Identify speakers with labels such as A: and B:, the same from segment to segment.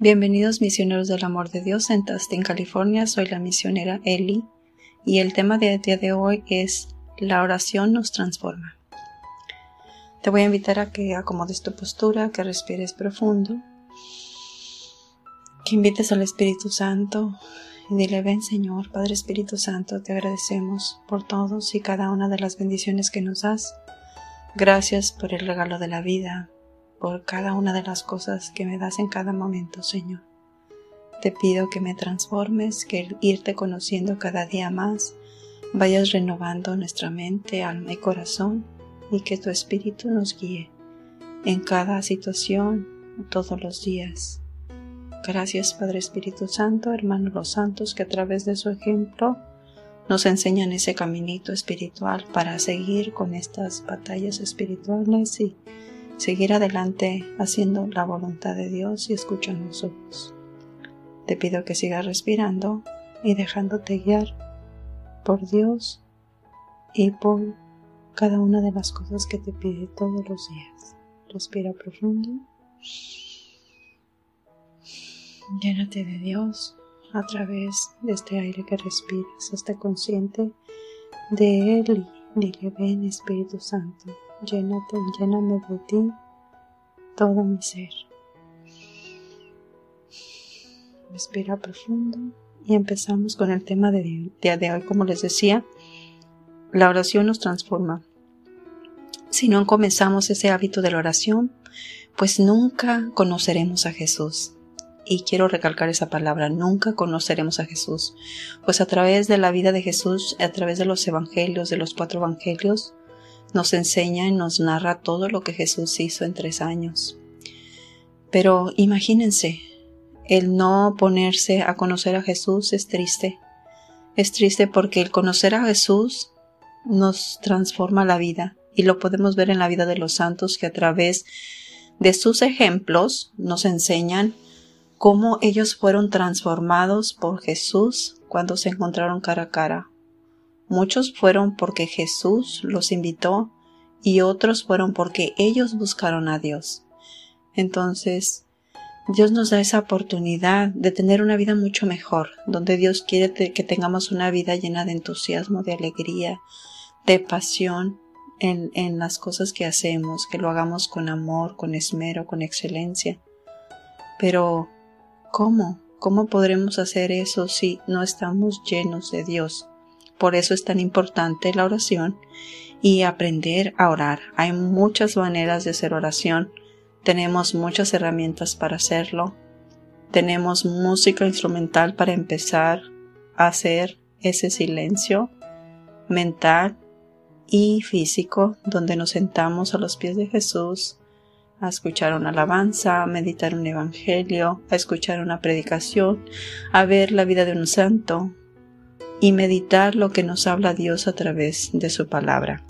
A: Bienvenidos misioneros del amor de Dios en Tustin, California. Soy la misionera Eli y el tema del día de hoy es La oración nos transforma. Te voy a invitar a que acomodes tu postura, que respires profundo, que invites al Espíritu Santo y dile, ven Señor, Padre Espíritu Santo, te agradecemos por todos y cada una de las bendiciones que nos das. Gracias por el regalo de la vida, por cada una de las cosas que me das en cada momento, Señor. Te pido que me transformes, que irte conociendo cada día más, vayas renovando nuestra mente, alma y corazón, y que tu Espíritu nos guíe en cada situación, todos los días. Gracias Padre Espíritu Santo, hermanos los santos, que a través de su ejemplo nos enseñan ese caminito espiritual para seguir con estas batallas espirituales y seguir adelante haciendo la voluntad de Dios y escuchando su voz. Te pido que sigas respirando y dejándote guiar por Dios y por cada una de las cosas que te pide todos los días. Respira profundo. Llénate de Dios a través de este aire que respiras. Esté consciente de Él y dile ven Espíritu Santo llénate, lléname de ti todo mi ser. Respira profundo y empezamos con el tema de día de hoy. Como les decía, la oración nos transforma. Si no comenzamos ese hábito de la oración, pues nunca conoceremos a Jesús. Y quiero recalcar esa palabra, nunca conoceremos a Jesús, pues a través de la vida de Jesús, a través de los evangelios, de los cuatro evangelios, nos enseña y nos narra todo lo que Jesús hizo en tres años. Pero imagínense, el no ponerse a conocer a Jesús es triste. Es triste porque el conocer a Jesús nos transforma la vida y lo podemos ver en la vida de los santos que a través de sus ejemplos nos enseñan cómo ellos fueron transformados por Jesús cuando se encontraron cara a cara Muchos fueron porque Jesús los invitó y otros fueron porque ellos buscaron a Dios. Entonces, Dios nos da esa oportunidad de tener una vida mucho mejor, donde Dios quiere que tengamos una vida llena de entusiasmo, de alegría, de pasión en, en las cosas que hacemos, que lo hagamos con amor, con esmero, con excelencia. Pero, ¿cómo? ¿Cómo podremos hacer eso si no estamos llenos de Dios? Por eso es tan importante la oración y aprender a orar. Hay muchas maneras de hacer oración. Tenemos muchas herramientas para hacerlo. Tenemos música instrumental para empezar a hacer ese silencio mental y físico donde nos sentamos a los pies de Jesús a escuchar una alabanza, a meditar un evangelio, a escuchar una predicación, a ver la vida de un santo, y meditar lo que nos habla Dios a través de su palabra.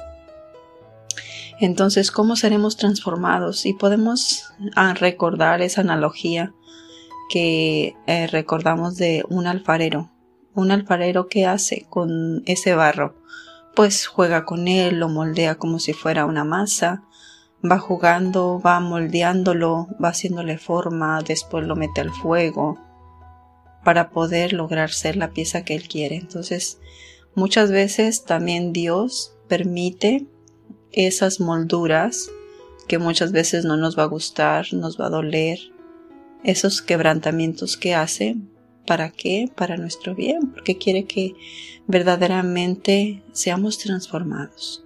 A: Entonces, ¿cómo seremos transformados? Y podemos ah, recordar esa analogía que eh, recordamos de un alfarero. Un alfarero que hace con ese barro, pues juega con él, lo moldea como si fuera una masa, va jugando, va moldeándolo, va haciéndole forma, después lo mete al fuego, para poder lograr ser la pieza que Él quiere. Entonces, muchas veces también Dios permite esas molduras que muchas veces no nos va a gustar, nos va a doler, esos quebrantamientos que hace, ¿para qué? Para nuestro bien, porque quiere que verdaderamente seamos transformados.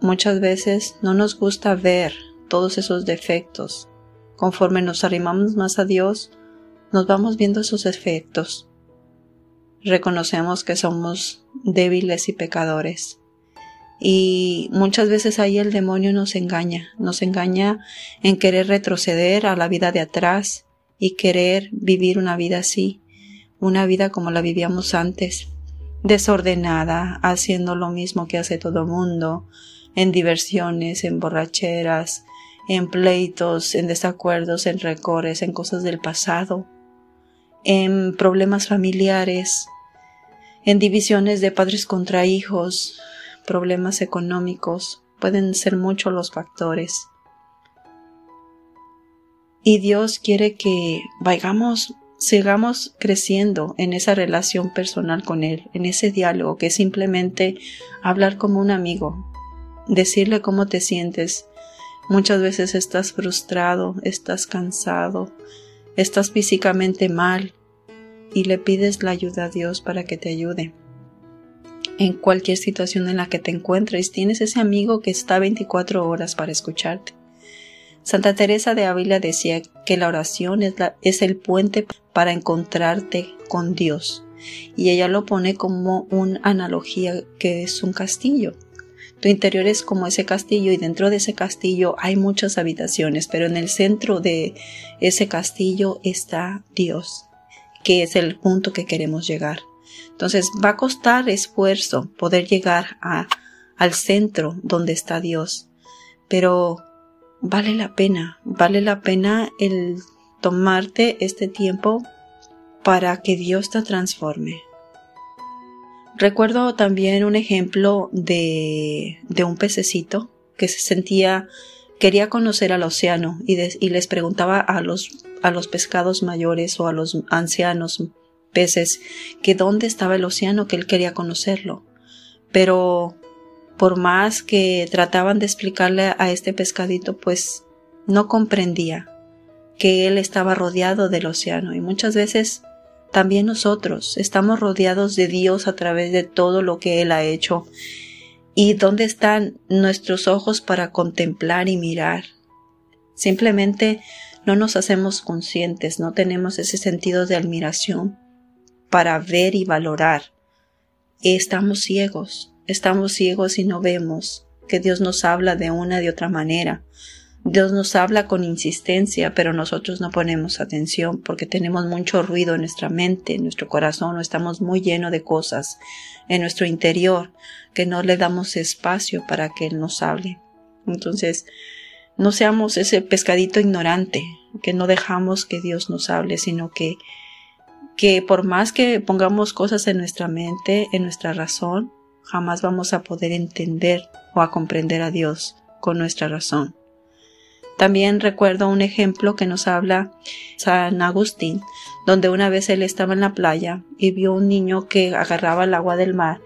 A: Muchas veces no nos gusta ver todos esos defectos. Conforme nos arrimamos más a Dios, nos vamos viendo sus efectos. Reconocemos que somos débiles y pecadores. Y muchas veces ahí el demonio nos engaña, nos engaña en querer retroceder a la vida de atrás y querer vivir una vida así, una vida como la vivíamos antes, desordenada, haciendo lo mismo que hace todo mundo, en diversiones, en borracheras, en pleitos, en desacuerdos, en recores, en cosas del pasado, en problemas familiares, en divisiones de padres contra hijos, problemas económicos, pueden ser muchos los factores. Y Dios quiere que vayamos, sigamos creciendo en esa relación personal con Él, en ese diálogo que es simplemente hablar como un amigo, decirle cómo te sientes. Muchas veces estás frustrado, estás cansado, estás físicamente mal y le pides la ayuda a Dios para que te ayude. En cualquier situación en la que te encuentres, tienes ese amigo que está 24 horas para escucharte. Santa Teresa de Ávila decía que la oración es, el puente para encontrarte con Dios. Y ella lo pone como una analogía que es un castillo. Tu interior es como ese castillo y dentro de ese castillo hay muchas habitaciones, pero en el centro de ese castillo está Dios, que es el punto que queremos llegar. Entonces va a costar esfuerzo poder llegar a, al centro donde está Dios, pero vale la pena, vale la pena el tomarte este tiempo para que Dios te transforme. Recuerdo también un ejemplo de, de un pececito que se sentía, quería conocer al océano y, les preguntaba a los, a los pescados mayores o a los ancianos peces que dónde estaba el océano que él quería conocerlo. Pero por más que trataban de explicarle a este pescadito, pues no comprendía que él estaba rodeado del océano y muchas veces también nosotros estamos rodeados de Dios a través de todo lo que Él ha hecho. ¿Y dónde están nuestros ojos para contemplar y mirar? Simplemente no nos hacemos conscientes, no tenemos ese sentido de admiración para ver y valorar. Estamos ciegos, Estamos ciegos y no vemos que Dios nos habla de una de otra manera. Dios nos habla con insistencia, pero nosotros no ponemos atención porque tenemos mucho ruido en nuestra mente, en nuestro corazón, estamos muy llenos de cosas en nuestro interior que no le damos espacio para que Él nos hable. Entonces, no seamos ese pescadito ignorante, que no dejamos que Dios nos hable, sino que, que por más que pongamos cosas en nuestra mente, en nuestra razón, jamás vamos a poder entender o a comprender a Dios con nuestra razón. También recuerdo un ejemplo que nos habla San Agustín, donde una vez él estaba en la playa y vio un niño que agarraba el agua del mar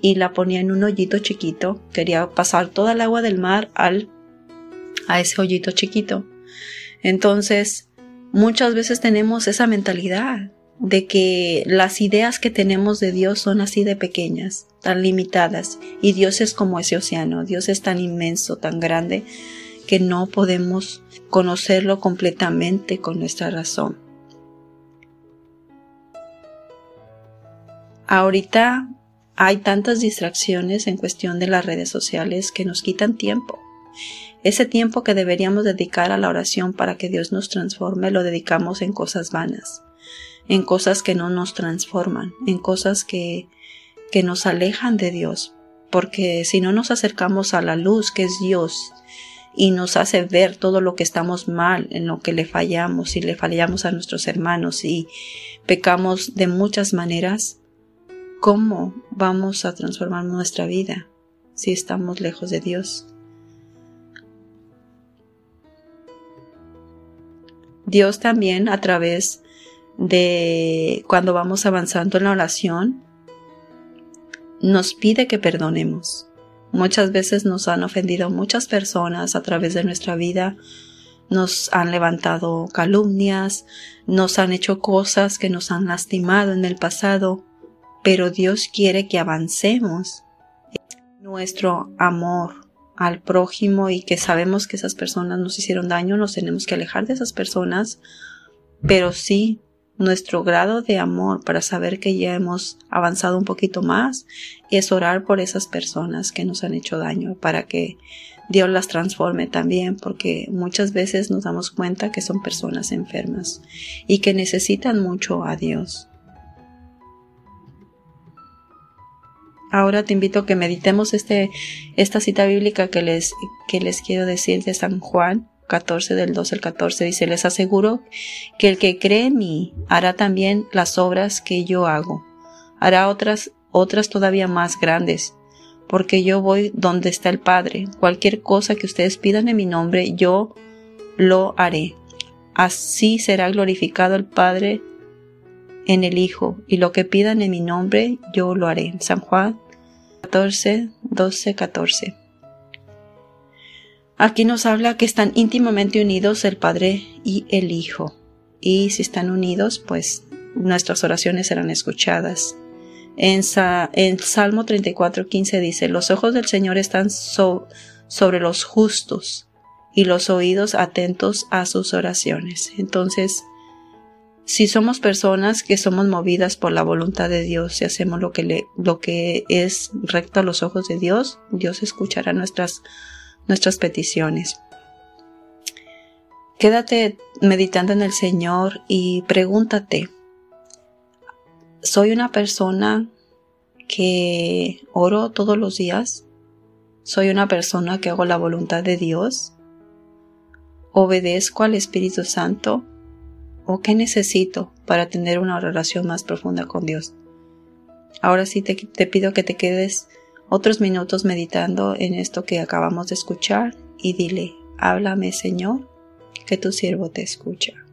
A: y la ponía en un hoyito chiquito, quería pasar toda el agua del mar al a ese hoyito chiquito. Entonces, muchas veces tenemos esa mentalidad de que las ideas que tenemos de Dios son así de pequeñas, tan limitadas, y Dios es como ese océano, Dios es tan inmenso, tan grande, que no podemos conocerlo completamente con nuestra razón. Ahorita hay tantas distracciones en cuestión de las redes sociales que nos quitan tiempo. Ese tiempo que deberíamos dedicar a la oración para que Dios nos transforme lo dedicamos en cosas vanas en cosas que no nos transforman, en cosas que, que nos alejan de Dios, porque si no nos acercamos a la luz que es Dios y nos hace ver todo lo que estamos mal, en lo que le fallamos y le fallamos a nuestros hermanos y pecamos de muchas maneras, ¿cómo vamos a transformar nuestra vida si estamos lejos de Dios? Dios también a través de cuando vamos avanzando en la oración, nos pide que perdonemos. Muchas veces nos han ofendido muchas personas a través de nuestra vida, nos han levantado calumnias, nos han hecho cosas que nos han lastimado en el pasado, pero Dios quiere que avancemos nuestro amor al prójimo y que sabemos que esas personas nos hicieron daño, nos tenemos que alejar de esas personas, pero sí nuestro grado de amor para saber que ya hemos avanzado un poquito más es orar por esas personas que nos han hecho daño para que Dios las transforme también porque muchas veces nos damos cuenta que son personas enfermas y que necesitan mucho a Dios. Ahora te invito a que meditemos este, esta cita bíblica que les, que les quiero decir de San Juan 14 del 2 al 14 dice, les aseguro que el que cree en mí hará también las obras que yo hago, hará otras, otras todavía más grandes, porque yo voy donde está el Padre. Cualquier cosa que ustedes pidan en mi nombre, yo lo haré, Así será glorificado el Padre en el Hijo, y lo que pidan en mi nombre, yo lo haré. San Juan 14, 12, 14. Aquí nos habla que están íntimamente unidos el Padre y el Hijo. Y si están unidos, pues nuestras oraciones serán escuchadas. En, Salmo 34, 15 dice, los ojos del Señor están sobre los justos y los oídos atentos a sus oraciones. Entonces, si somos personas que somos movidas por la voluntad de Dios y hacemos lo que, le, lo que es recto a los ojos de Dios, Dios escuchará nuestras, nuestras peticiones. Quédate meditando en el Señor y pregúntate, ¿soy una persona que oro todos los días? ¿Soy una persona que hago la voluntad de Dios? ¿Obedezco al Espíritu Santo? ¿O qué necesito para tener una relación más profunda con Dios? Ahora sí te, te pido que te quedes otros minutos meditando en esto que acabamos de escuchar y dile, háblame Señor, que tu siervo te escucha.